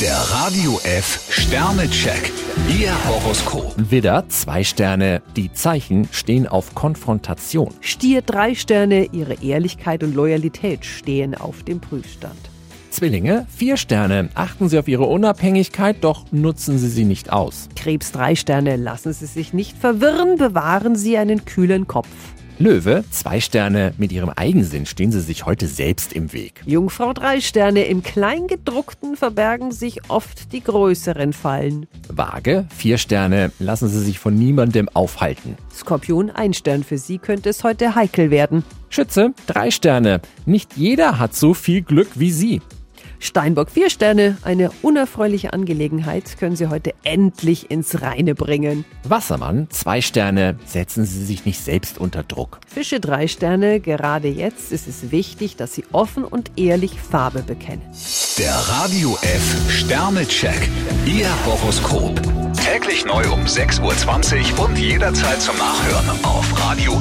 Der Radio F Sternecheck. Ihr Horoskop. Widder, zwei Sterne. Die Zeichen stehen auf Konfrontation. Stier drei Sterne, ihre Ehrlichkeit und Loyalität stehen auf dem Prüfstand. Zwillinge, vier Sterne. Achten Sie auf Ihre Unabhängigkeit, doch nutzen Sie sie nicht aus. Krebs drei Sterne, lassen Sie sich nicht verwirren, bewahren Sie einen kühlen Kopf. Löwe, zwei Sterne. Mit Ihrem Eigensinn stehen Sie sich heute selbst im Weg. Jungfrau drei Sterne, im Kleingedruckten verbergen sich oft die größeren Fallen. Waage, vier Sterne. Lassen Sie sich von niemandem aufhalten. Skorpion ein Stern, für Sie könnte es heute heikel werden. Schütze, drei Sterne. Nicht jeder hat so viel Glück wie Sie. Steinbock vier Sterne, eine unerfreuliche Angelegenheit können Sie heute endlich ins Reine bringen. Wassermann, zwei Sterne. Setzen Sie sich nicht selbst unter Druck. Fische drei Sterne, gerade jetzt ist es wichtig, dass Sie offen und ehrlich Farbe bekennen. Der Radio F Sternecheck. Ihr Horoskop. Täglich neu um 6.20 Uhr und jederzeit zum Nachhören auf radiof.de.